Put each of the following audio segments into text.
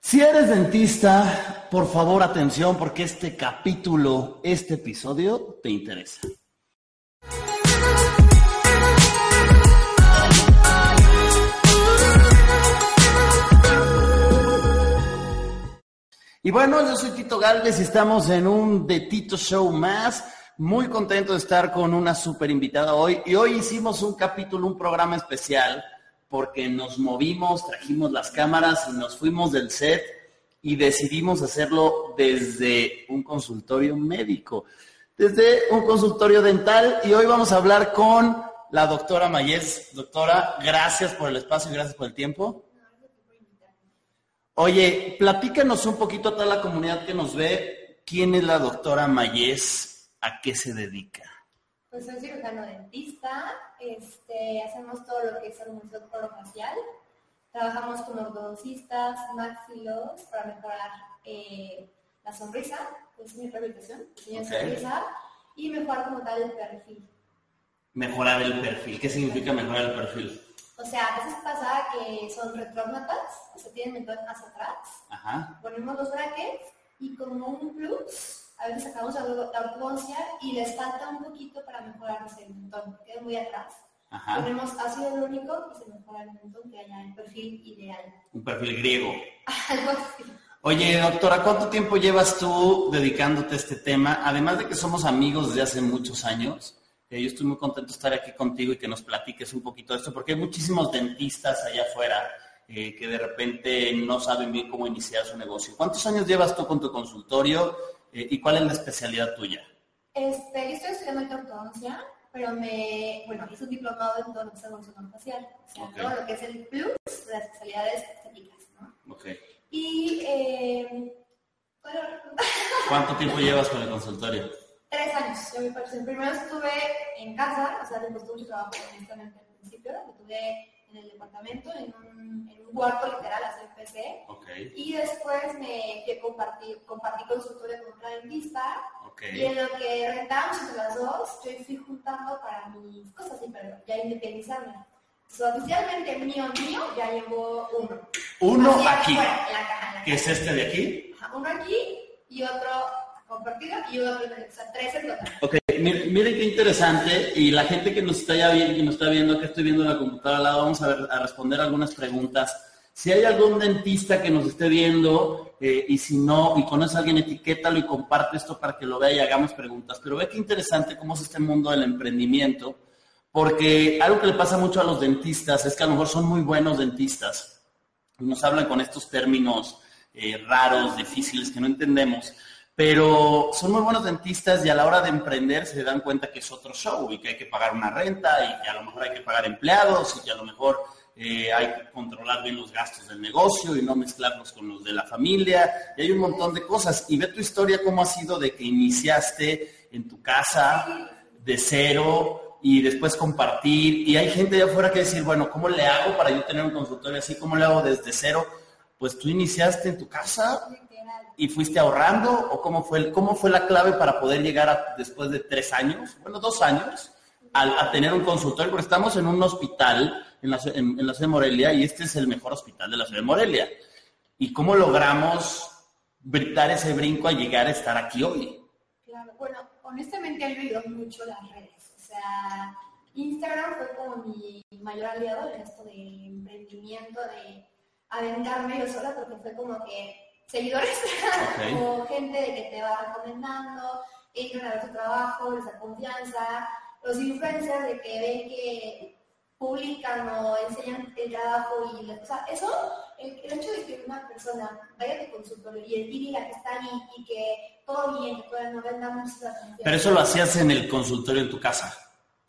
Si eres dentista, por favor atención porque este capítulo, este episodio te interesa. Y bueno, yo soy Tito Galvez y estamos en un de Tito Show más. Muy contento de estar con una super invitada hoy. Y hoy hicimos un capítulo, un programa especial, porque nos movimos, trajimos las cámaras y nos fuimos del set y decidimos hacerlo desde un consultorio médico, desde un consultorio dental. Y hoy vamos a hablar con la doctora Mayes. Doctora, gracias por el espacio y gracias por el tiempo. Oye, platícanos un poquito a toda la comunidad que nos ve, ¿quién es la doctora Mayes? ¿A qué se dedica? Pues soy cirujano dentista, este, hacemos todo lo que es armonización orofacial, trabajamos con ortodoncistas, maxilos para mejorar eh, la sonrisa, pues mi rehabilitación, okay. sonrisa, y mejorar como tal el perfil. Mejorar el perfil, ¿qué significa mejorar el perfil? O sea, a veces pasa que son retrógnatas, o sea, tienen mentón hacia atrás. Ajá. Ponemos los brackets y como un plus, a veces sacamos la ortodoncia y les falta un poquito para mejorar el mentón, queda muy atrás. Ajá. Ponemos ácido hialurónico y se mejora el mentón que haya el perfil ideal. Un perfil griego. Algo así. Oye, doctora, ¿cuánto tiempo llevas tú dedicándote a este tema? Además de que somos amigos desde hace muchos años, eh, yo estoy muy contento de estar aquí contigo y que nos platiques un poquito de esto, porque hay muchísimos dentistas allá afuera eh, que de repente no saben bien cómo iniciar su negocio. ¿Cuántos años llevas tú con tu consultorio y cuál es la especialidad tuya? Este, yo estoy estudiando ortodoncia, pero me, bueno, hice un diplomado en ortodoncia evolución facial, o sea, Ok. todo lo que es el plus de las especialidades estéticas, ¿no? Ok. Y, eh, bueno, ¿Cuánto tiempo llevas con el consultorio? tres años. Yo. Primero estuve en casa, o sea, me costó mucho trabajo, honestamente, al principio. Lo tuve en el departamento, en un, en un cuarto literal, así empecé. Ok, Y después me fui a compartir, compartí consultorio con otra dentista. ok. Y en lo que rentamos entre las dos, yo fui juntando para mis cosas, sí, pero ya independizarme. Oficialmente mío, mío, ya llevo uno. Uno Así aquí, afuera, en la caja, en la que es este de aquí. Ajá, Uno aquí y otro compartido y otro, o sea, tres en total. Ok, miren, qué interesante y la gente que nos está ya viendo, que nos está viendo, que estoy viendo en la computadora al lado, vamos a, ver- a responder algunas preguntas. Si hay algún dentista que nos esté viendo eh, y si no, y conoce a alguien, etiquétalo y comparte esto para que lo vea y hagamos preguntas. Pero ve qué interesante cómo es este mundo del emprendimiento, porque algo que le pasa mucho a los dentistas es que a lo mejor son muy buenos dentistas nos hablan con estos términos eh, raros, difíciles que no entendemos, pero son muy buenos dentistas y a la hora de emprender se dan cuenta que es otro show y que hay que pagar una renta y que a lo mejor hay que pagar empleados y que a lo mejor eh, hay que controlar bien los gastos del negocio y no mezclarlos con los de la familia y hay un montón de cosas. Y ve tu historia cómo ha sido de que iniciaste en tu casa de cero y después compartir y hay gente allá afuera que decir, bueno, ¿cómo le hago para yo tener un consultorio así? ¿Cómo le hago desde cero? Pues tú iniciaste en tu casa. Y fuiste ahorrando o cómo fue, cómo fue la clave para poder llegar después de tres años, bueno, dos años, a, tener un consultorio, porque estamos en un hospital en la, en- la ciudad de Morelia y este es el mejor hospital de la ciudad de Morelia. ¿Y cómo logramos britar ese brinco a llegar a estar aquí hoy? Claro, bueno, honestamente ha ayudado mucho las redes. O sea, Instagram fue como mi mayor aliado en esto de emprendimiento, de aventarme yo sola, porque fue como que seguidores Ok. o gente de que te va recomendando, entran a ver tu trabajo, les da confianza, los influencers de que ven que publican o enseñan el trabajo y la- o sea, eso, el, el hecho de que una persona vaya a tu consultorio y, y diga que está ahí y que todo bien, que todavía no venda la confianza. Pero eso lo hacías en el consultorio en tu casa.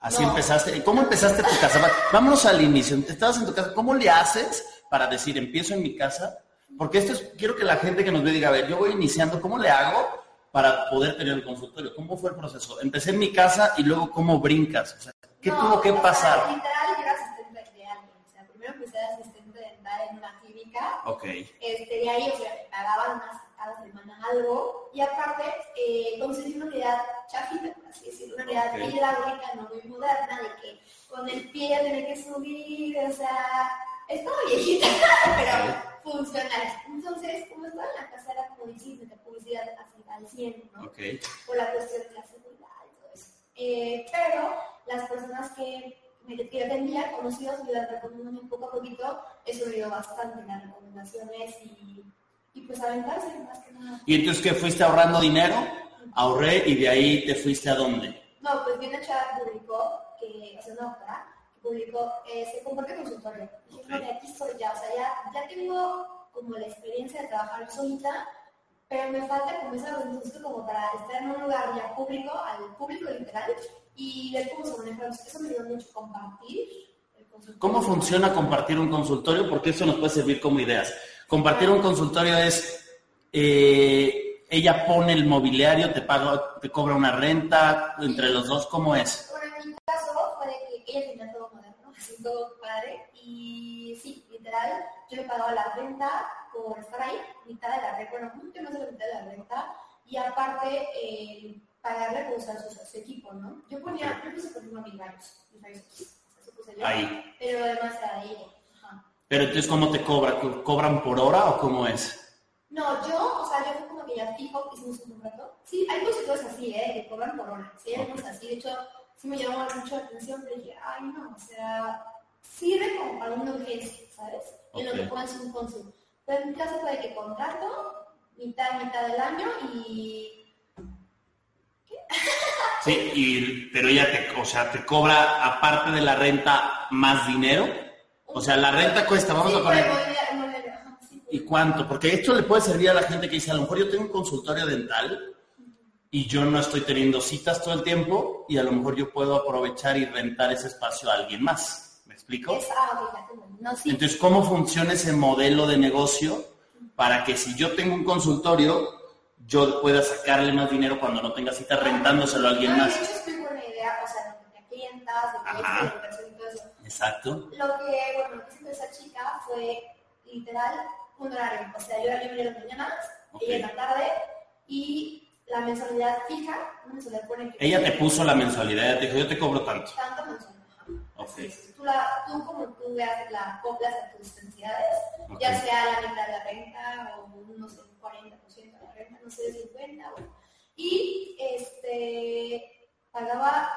Así No. empezaste. ¿Cómo empezaste tu casa? Vámonos al inicio. Estabas en tu casa. ¿Cómo le haces para decir, empiezo en mi casa? Porque esto es, quiero que la gente que nos ve diga, a ver, yo voy iniciando, ¿cómo le hago para poder tener el consultorio? ¿Cómo fue el proceso? Empecé en mi casa y luego, ¿cómo brincas? O sea, ¿qué No, tuvo que pasar? Literal, yo era asistente de alguien. O sea, primero empecé de asistente dental en una clínica. Ok. Este, de ahí, o sea, me pagaban unas cada semana algo. Y aparte, eh, conseguí una unidad chafita, por así decirlo, una unidad Ok. hidráulica, no muy moderna, de que con el pie tenía que subir, o sea, estaba viejita, pero funcionales. Entonces, como estaba en la casa, era como meter publicidad al 100, ¿no? Ok. Por la cuestión de la seguridad y todo eso. Eh, pero las personas que me que atendía, conocidos, me iban recomendando un poco a poquito, me ayudó bastante, las recomendaciones y, y pues aventarse más que nada. ¿Y entonces qué fuiste ahorrando dinero? Ahorré y de ahí te fuiste a dónde? No, pues bien chava publicó que, sea, una doctora, que publicó, eh, se comparte consultorio. Dije, de aquí estoy ya, o sea, ya, ya tengo como la experiencia de trabajar solita, pero me falta como esa organización como para estar en un lugar ya público, al público literal, y ver cómo se maneja. Eso me ayudó mucho compartir. el. ¿Cómo funciona compartir un consultorio? Porque eso nos puede servir como ideas. Compartir un consultorio es, eh, ella pone el mobiliario, te paga, te cobra una renta, entre los dos, ¿cómo es? Bueno, en mi caso fue de que ella tenía todo moderno, así todo padre, y sí, literal, yo le pagaba la renta por estar ahí, mitad de la renta, bueno, mucho más de la mitad de la renta, y aparte, eh, pagarle por usar su, su equipo, ¿no? Yo ponía, yo puse por ejemplo mis rayos, mis rayos X, eso puse yo, Ahí. pero además era ella. Ajá. Pero entonces, ¿cómo te cobra? ¿Cobran por hora o cómo es? No, yo, o sea, yo fue como que ya fijo, hicimos un contrato. Sí, hay consultores así, ¿eh? Que cobran por hora. Sí, hay unos así. De hecho, sí me llamó mucho la atención, pero dije, ay, no, o sea, sirve como para una urgencia, ¿sabes? En lo que ser un consul. Pero en mi caso fue de que contrato, mitad, mitad del año y... Sí, y, pero ella te, o sea, te cobra aparte de la renta más dinero. O sea, la renta cuesta, vamos Sí, a poner. pues. ¿Y cuánto? Porque esto le puede servir a la gente que dice, a lo mejor yo tengo un consultorio dental y yo no estoy teniendo citas todo el tiempo y a lo mejor yo puedo aprovechar y rentar ese espacio a alguien más. ¿Me explico? Es, ah. No, sí. Entonces, ¿cómo funciona ese modelo de negocio para que si yo tengo un consultorio, yo pueda sacarle más dinero cuando no tenga cita rentándoselo a alguien No, más? Buena idea, o sea, de clientas, de Ajá. clientes, de inversión y todo eso. Exacto. Lo que, bueno, lo que hizo esa chica fue literal un horario. O sea, yo, yo venía en las mañanas, ella en la tarde, y la mensualidad fija, una mensualidad pone que... Ella te puso la mensualidad, ella te dijo, yo te cobro tanto. Tanto mensual. ajá. Tú, la, tú como tú veas la acoplas a tus necesidades, ya sea la mitad de la renta o no sé, un 40% de la renta, no sé, 50, bueno. Y este, pagaba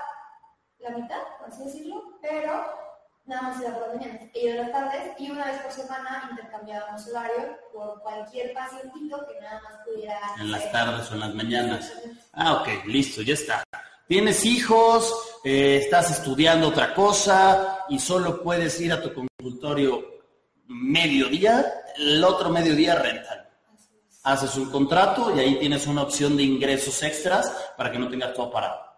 la mitad, por así decirlo, pero nada más iba por las mañanas, ella en las tardes, y una vez por semana intercambiábamos horario por cualquier pacientito que nada más pudiera... En las hacer. tardes o en las mañanas. Ah, ok, listo, ya está. Tienes hijos, eh, estás estudiando otra cosa y solo puedes ir a tu consultorio mediodía, el otro mediodía rentan. Haces un contrato y ahí tienes una opción de ingresos extras para que no tengas todo parado.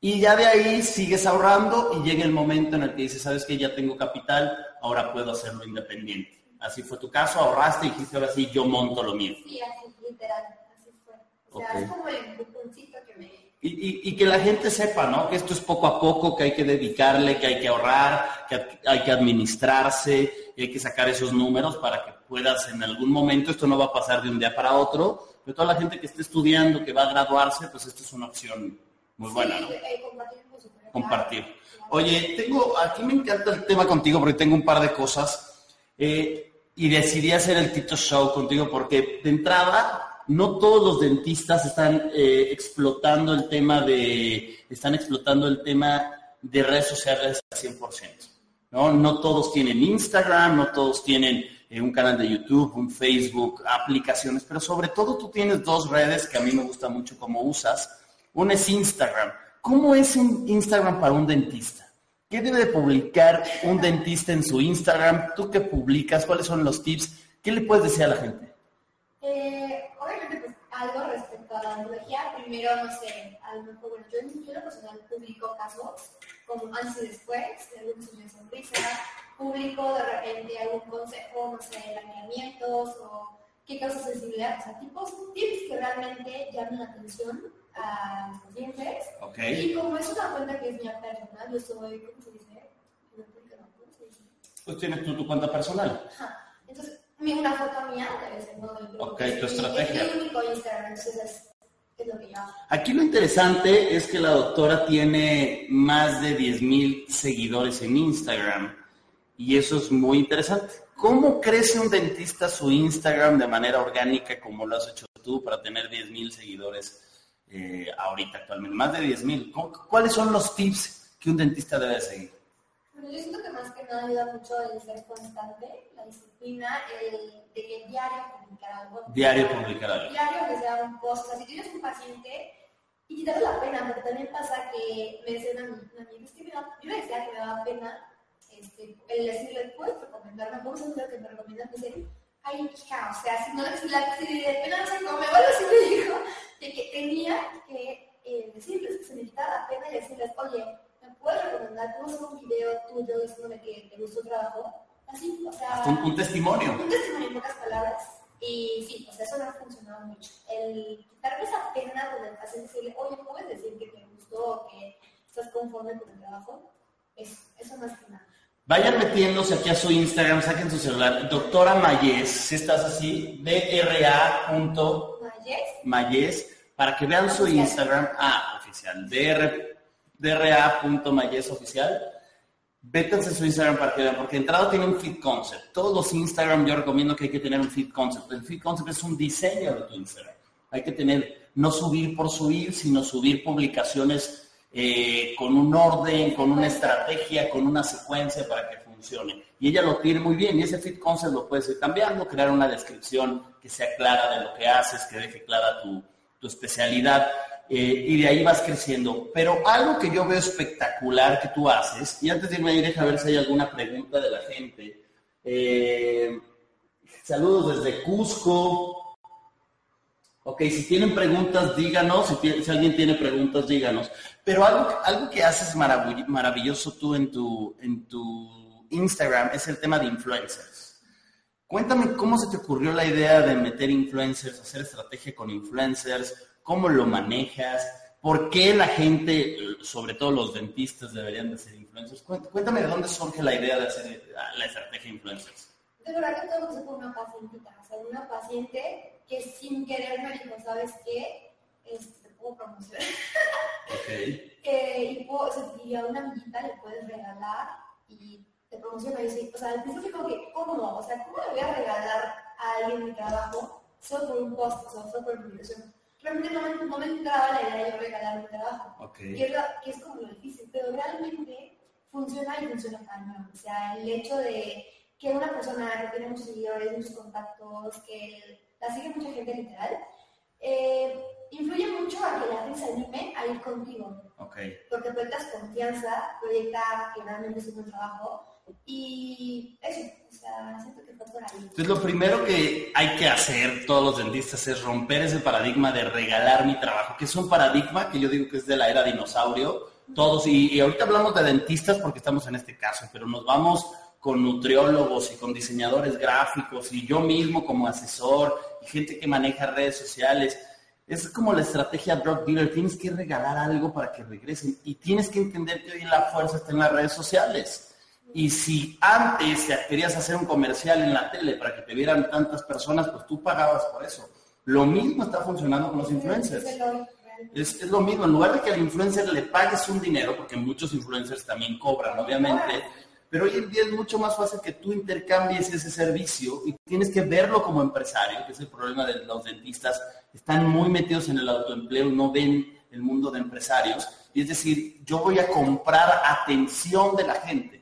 Y ya de ahí sigues ahorrando y llega el momento en el que dices, sabes que ya tengo capital, ahora puedo hacerlo independiente. Así fue tu caso, ahorraste y dijiste, ahora sí, yo monto lo mío. Sí, así, literal, así fue. O sea, es como el empujoncito que me... Y, y- y que la gente sepa, ¿no? Que esto es poco a poco, que hay que dedicarle, que hay que ahorrar, que hay- hay que administrarse, y hay que sacar esos números para que puedas en algún momento, esto no va a pasar de un día para otro, pero toda la gente que esté estudiando, que va a graduarse, pues esto es una opción muy buena, Sí, ¿no? compartir. Oye, tengo, aquí me encanta el tema contigo porque tengo un par de cosas eh, y decidí hacer el Tito Show contigo porque de entrada no todos los dentistas están eh, explotando el tema de, están explotando el tema de redes sociales al 100%. ¿no? no todos tienen Instagram, no todos tienen eh, un canal de YouTube, un Facebook, aplicaciones, pero sobre todo tú tienes dos redes que a mí me gusta mucho cómo usas. Una es Instagram. ¿Cómo es un Instagram para un dentista? ¿Qué debe de publicar un dentista en su Instagram? ¿Tú qué publicas? ¿Cuáles son los tips? ¿Qué le puedes decir a la gente? Eh, obviamente, pues algo respecto a la odontología. Primero, no sé, a lo mejor, bueno, yo, en lo personal publico casos como antes y después, de algunos de sonrisa, publico de repente algún consejo, no sé, alineamientos o qué causa sensibilidad, o sea, tipos, tips que realmente llamen la atención a los pacientes. Ok. Y como es una cuenta que es mía personal, yo soy, ¿cómo se dice? No, ¿cómo se dice? Pues tienes tú tu cuenta personal. Ajá. Entonces, una foto mía en cuando. Ok, tu estrategia. Es mi único Instagram, entonces es, es lo que yo hago. Aquí lo interesante es que la doctora tiene más de 10 mil seguidores en Instagram y eso es muy interesante. ¿Cómo crece un dentista su Instagram de manera orgánica como lo has hecho tú para tener 10 mil seguidores eh, ahorita actualmente? Más de 10 mil. ¿Cuáles son los tips que un dentista debe seguir? Bueno, yo siento que más que nada ayuda mucho el ser constante, la disciplina, el de que diario publicar algo. Diario publicar algo. Diario que sea un post. si tienes un paciente y quitarle la pena, porque también pasa que me decía una, amiga, es que me da, yo le decía que me daba pena este, el decirle, puedes recomendarme, vamos a hacer que me recomiendas, me dice, ay, hija, o sea, si no si la si de pena no sé cómo, bueno, así me dijo, de que tenía que eh, decirles que se me quitara la pena y decirles, oye, ¿me puedes recomendar? ¿Puedo hacer un video tuyo diciéndome que te gustó el trabajo? Así, o sea... un, un testimonio. Un testimonio en pocas palabras. Y sí, o sea, eso no ha funcionado mucho. El quitarme esa pena con el paciente decirle, oye, ¿puedes decir que te gustó o que estás conforme con el trabajo? Es, eso más que nada. Vayan metiéndose aquí a su Instagram, saquen su celular. Doctora Mayes, si estás así, dra.mayes, para que vean su Instagram. Ah, oficial, dra.mayes oficial Vétanse su Instagram para que vean, porque entrado tiene un feed concept. Todos los Instagram yo recomiendo que hay que tener un feed concept. El feed concept es un diseño de tu Instagram. Hay que tener, no subir por subir, sino subir publicaciones eh, con un orden, con una estrategia, con una secuencia para que Y ella lo tiene muy bien y ese feed concept lo puedes ir cambiando, crear una descripción que sea clara de lo que haces, que deje clara tu, tu especialidad. Eh, y de ahí vas creciendo. Pero algo que yo veo espectacular que tú haces, y antes de irme ahí, deja ver si hay alguna pregunta de la gente. Eh, saludos desde Cusco. Ok, si tienen preguntas, díganos. Si, alguien tiene preguntas, díganos. Pero algo, algo que haces maravilloso tú en tu, en tu Instagram es el tema de influencers. Cuéntame cómo se te ocurrió la idea de meter influencers, hacer estrategia con influencers, cómo lo manejas, por qué la gente, sobre todo los dentistas, deberían de ser influencers. Cuéntame de dónde surge la idea de hacer la estrategia influencers. De verdad que todo empezó con una pacientita, o sea, una paciente que sin querer me dijo, ¿sabes qué? Este, te puedo promocionar. Okay. eh, y, puedo, o sea, y a una amiguita le puedes regalar y te promociona. Y yo, o sea, al principio como que, ¿cómo? O sea, ¿cómo le voy a regalar a alguien mi trabajo solo por un post, o sea, solo por publicación? realmente no me, no me entraba la idea de regalar mi trabajo, que, es que es como lo difícil, pero realmente funciona y funciona cañón. O sea, el hecho de que una persona que tiene muchos seguidores, muchos contactos, que la sigue mucha gente literal, eh, influye mucho a que la gente se anime a ir contigo. Okay. Porque proyectas confianza, proyecta que realmente es un buen trabajo y eso, o sea, siento que fue por ahí. Entonces, lo primero que hay que hacer todos los dentistas es romper ese paradigma de regalar mi trabajo, que es un paradigma que yo digo que es de la era dinosaurio. Todos, y, y ahorita hablamos de dentistas porque estamos en este caso, pero nos vamos con nutriólogos y con diseñadores gráficos y yo mismo como asesor y gente que maneja redes sociales. Es como la estrategia drug dealer, tienes que regalar algo para que regresen y tienes que entender que hoy la fuerza está en las redes sociales. Y si antes querías hacer un comercial en la tele para que te vieran tantas personas, pues tú pagabas por eso. Lo mismo está funcionando con los influencers. Es, lo mismo, en lugar de que al influencer le pagues un dinero, porque muchos influencers también cobran, obviamente, pero hoy en día es mucho más fácil que tú intercambies ese servicio y tienes que verlo como empresario, que es el problema de los dentistas. Están muy metidos en el autoempleo, no ven el mundo de empresarios. Y es decir, yo voy a comprar atención de la gente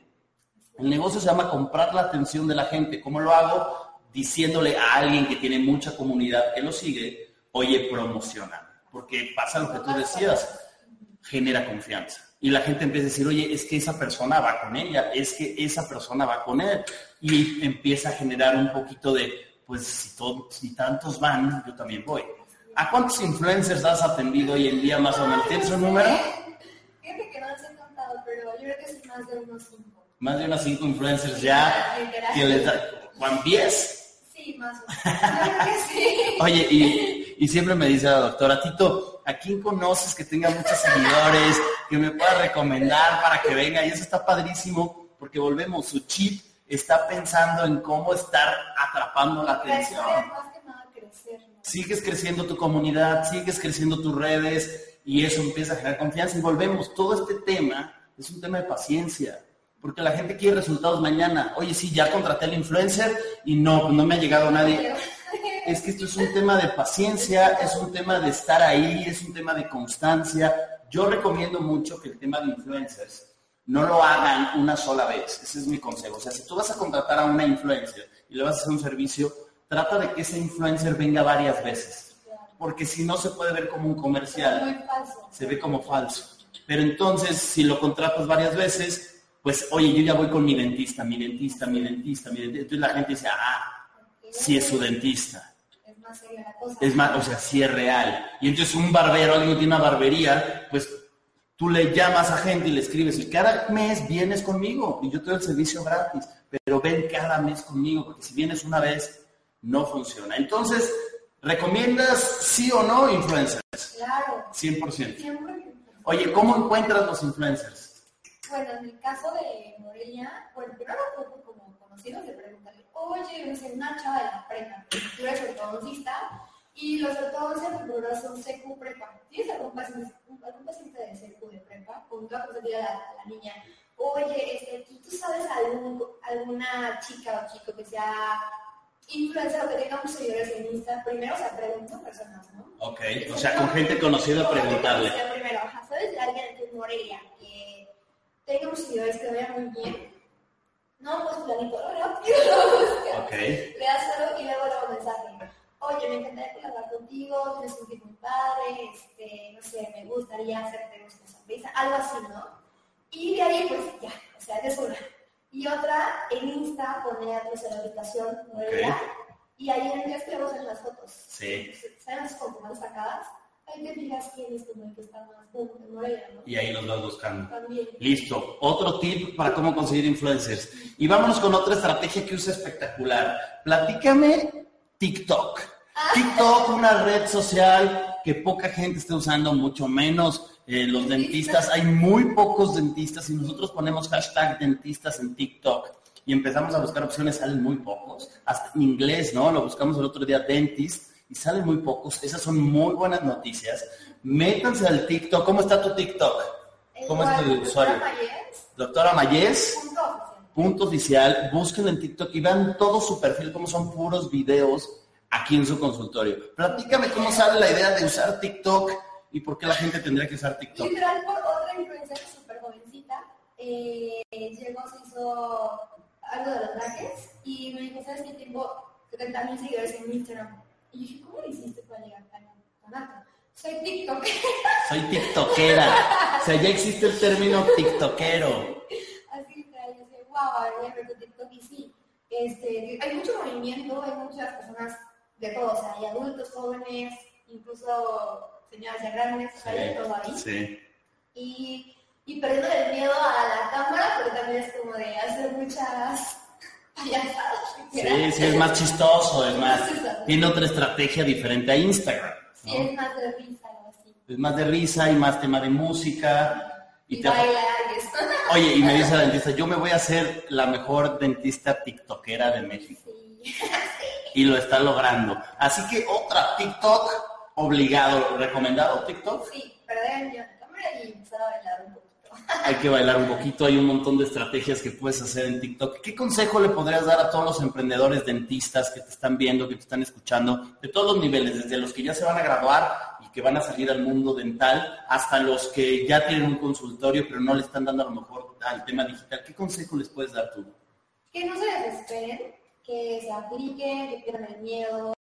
el negocio se llama comprar la atención de la gente. ¿Cómo lo hago? Diciéndole a alguien que tiene mucha comunidad que lo sigue, oye, promociona. Porque pasa lo que tú decías, genera confianza. Y la gente empieza a decir, oye, es que esa persona va con ella, es que esa persona va con él. Y empieza a generar un poquito de, pues si, tantos van, yo también voy. ¿A cuántos influencers has atendido hoy en día más o menos? ¿Tienes un número? Fíjate que no he contado, pero yo creo que es más de unos cinco más de unas cinco influencers ya que les da Juan Pies. Sí, más o menos. sí. Oye, y, y, siempre me dice la doctora, Tito, ¿a quién conoces que tenga muchos seguidores, que me pueda recomendar para que venga? Y eso está padrísimo, porque volvemos, su chip está pensando en cómo estar atrapando la atención. Sigues creciendo tu comunidad, sigues creciendo tus redes y eso empieza a generar confianza y volvemos. Todo este tema es un tema de paciencia Porque la gente quiere resultados mañana. Oye, sí, ya contraté al influencer y no, no me ha llegado nadie. Es que esto es un tema de paciencia, es un tema de estar ahí, es un tema de constancia. Yo recomiendo mucho que el tema de influencers no lo hagan una sola vez. Ese es mi consejo. O sea, si tú vas a contratar a una influencer y le vas a hacer un servicio, trata de que ese influencer venga varias veces. Porque si no se puede ver como un comercial. Se ve como falso. Pero entonces, si lo contratas varias veces, pues, oye, yo ya voy con mi dentista, mi dentista, mi dentista, mi dentista. Entonces la gente dice, ah, sí es su dentista. Es más seria la cosa. Es más, o sea, sí es real. Y entonces un barbero, alguien que tiene una barbería, pues tú le llamas a gente y le escribes, y cada mes vienes conmigo y yo te doy el servicio gratis, pero ven cada mes conmigo, porque si vienes una vez, no funciona. Entonces, ¿recomiendas sí o no influencers? Claro. 100%. Siempre. Oye, ¿cómo encuentras los influencers? Bueno, en el caso de Morelia, bueno, primero fue por como conocidos de preguntarle, oye, no sé, una chava de la prepa, tú eres ortodoncista, y los ortodoncias de plural son CQ prepa. ¿Tienes algún paciente, algún paciente de CQ de prepa? Con toda cosa a la, la niña, oye, este, ¿tú, tú sabes algún, alguna chica o chico que sea influencer o que tenga muchos seguidores en Insta? Primero, o sea, pregunto personas, ¿no? Ok, o sea, con gente conocida preguntarle. Conocida Primero, ajá, ¿sabes de alguien de Morelia que tenga muchos seguidores que vaya muy bien? No, pues planito, rápido lo busca. Ok. Le das algo y luego le hago mensaje. Oye, me encantaría colaborar contigo, tienes un tipo muy padre, este, no sé, me gustaría hacerte una sonrisa, algo así, ¿no? Y de ahí, pues ya, o sea, es una. Y otra, en Insta, poner pues, la aplicación Morelia, y ahí en el que vamos en las fotos. Sí. ¿Saben las como más destacadas? Ahí te fijas quién es como el que está más en Morelia, ¿no? Y ahí los vas buscando. También. Listo. Otro tip para cómo conseguir influencers. Y vámonos con otra estrategia que usa espectacular. Platícame TikTok. TikTok, una red social que poca gente está usando, mucho menos eh, los dentistas. Hay muy pocos dentistas y nosotros ponemos hashtag dentistas en TikTok y empezamos a buscar opciones, salen muy pocos. Hasta en inglés, ¿no? Lo buscamos el otro día, dentist, y salen muy pocos. Esas son muy buenas noticias. Métanse al TikTok. ¿Cómo está tu TikTok? ¿Cómo es tu usuario? doctora Mayes, Doctora Mayes, punto oficial. búsquenlo en TikTok y vean todo su perfil, cómo son puros videos aquí en su consultorio. Platícame cómo sale la idea de usar TikTok y por qué la gente tendría que usar TikTok. Literal por otra influencer súper jovencita, eh, llegó, se hizo algo de los brackets y me dijo, ¿sabes qué? Tengo 70 mil seguidores en Instagram. Y yo dije, ¿cómo lo hiciste para llegar tan, tan alto? Soy TikTok. Soy tiktokera. O sea, ya existe el término tiktokero. Así literal, yo decía, wow, a ver, voy a ver tu TikTok y sí. Este, hay mucho movimiento, hay muchas personas de todo, o sea, hay adultos, jóvenes, incluso señoras ya grandes, hay todo ahí. Sí. y, y perdiendo el miedo a la cámara, porque también es como de hacer muchas payasadas. Sí, sí, es más chistoso, es más. Tiene otra estrategia diferente a Instagram. Sí, ¿no? es más de risa o así. Es más de risa y más tema de música. Y, Y te bailar y eso. Oye, y me dice la dentista, yo me voy a hacer la mejor dentista tiktokera de México. Sí. Y lo está logrando. Así que otra, TikTok, obligado, recomendado TikTok. sí, perder el cámara y empezar a bailar un. Hay que bailar un poquito, hay un montón de estrategias que puedes hacer en TikTok. ¿Qué consejo le podrías dar a todos los emprendedores dentistas que te están viendo, que te están escuchando, de todos los niveles, desde los que ya se van a graduar y que van a salir al mundo dental, hasta los que ya tienen un consultorio pero no le están dando a lo mejor al tema digital? ¿Qué consejo les puedes dar tú? Que no se desesperen, que se apliquen, que pierdan el miedo,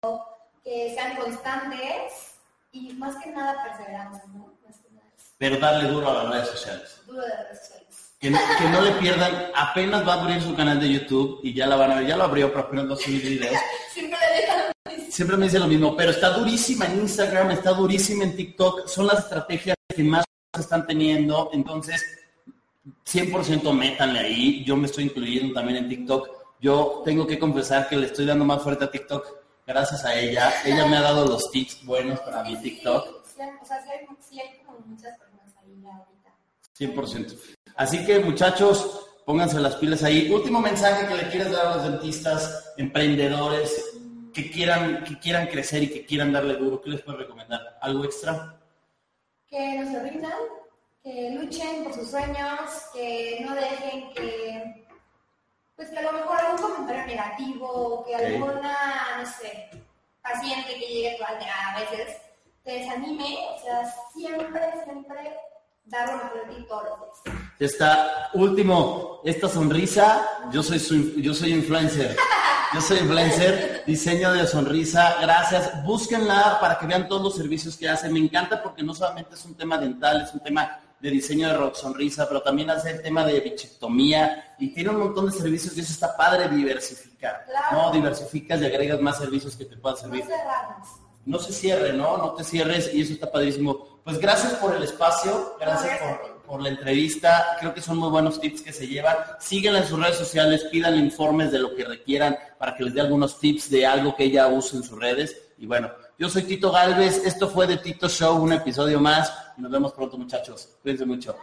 que sean constantes y más que nada perseverancia, ¿no? Más que nada es Pero darle duro a las redes sociales. duro de redes sociales. Que no, que no le pierdan, apenas va a abrir su canal de YouTube y ya la van a ver, ya lo abrió, pero apenas va a subir videos. Siempre le dejan Siempre me dice lo mismo, pero está durísima en Instagram, está durísima en TikTok, son las estrategias que más están teniendo, entonces 100% métanle ahí, yo me estoy incluyendo también en TikTok, yo tengo que confesar que le estoy dando más fuerte a TikTok gracias a ella, ella me ha dado los tips buenos para mi TikTok, Sí, sí, o sea, sí hay, sí hay como muchas personas ahí ya ahorita. 100%. Así que muchachos, pónganse las pilas ahí. Último mensaje que le quieres dar a los dentistas, emprendedores que quieran, que quieran crecer y que quieran darle duro, ¿qué les puedes recomendar? ¿Algo extra? Que no se rindan, que luchen por sus sueños, que no dejen que, pues que a lo mejor algún comentario negativo, que alguna, no sé, paciente que llegue a veces te desanime, o sea, siempre, siempre dar lo mejor de ti todos los días. Esta último, esta sonrisa, yo soy yo soy influencer. Yo soy influencer, diseño de sonrisa, gracias. Búsquenla para que vean todos los servicios que hace. Me encanta porque no solamente es un tema dental, es un tema de diseño de rock sonrisa, pero también hace el tema de bichectomía y tiene un montón de servicios y eso está padre diversificar. No, diversificas y agregas más servicios que te puedan servir. No se cierre, ¿no? No te cierres y eso está padrísimo. Pues gracias por el espacio, gracias por, por la entrevista. Creo que son muy buenos tips que se llevan. Síguenla en sus redes sociales, pidan informes de lo que requieran para que les dé algunos tips de algo que ella use en sus redes. Y bueno, yo soy Tito Galvez, esto fue de Tito Show, un episodio más y nos vemos pronto muchachos. Cuídense mucho.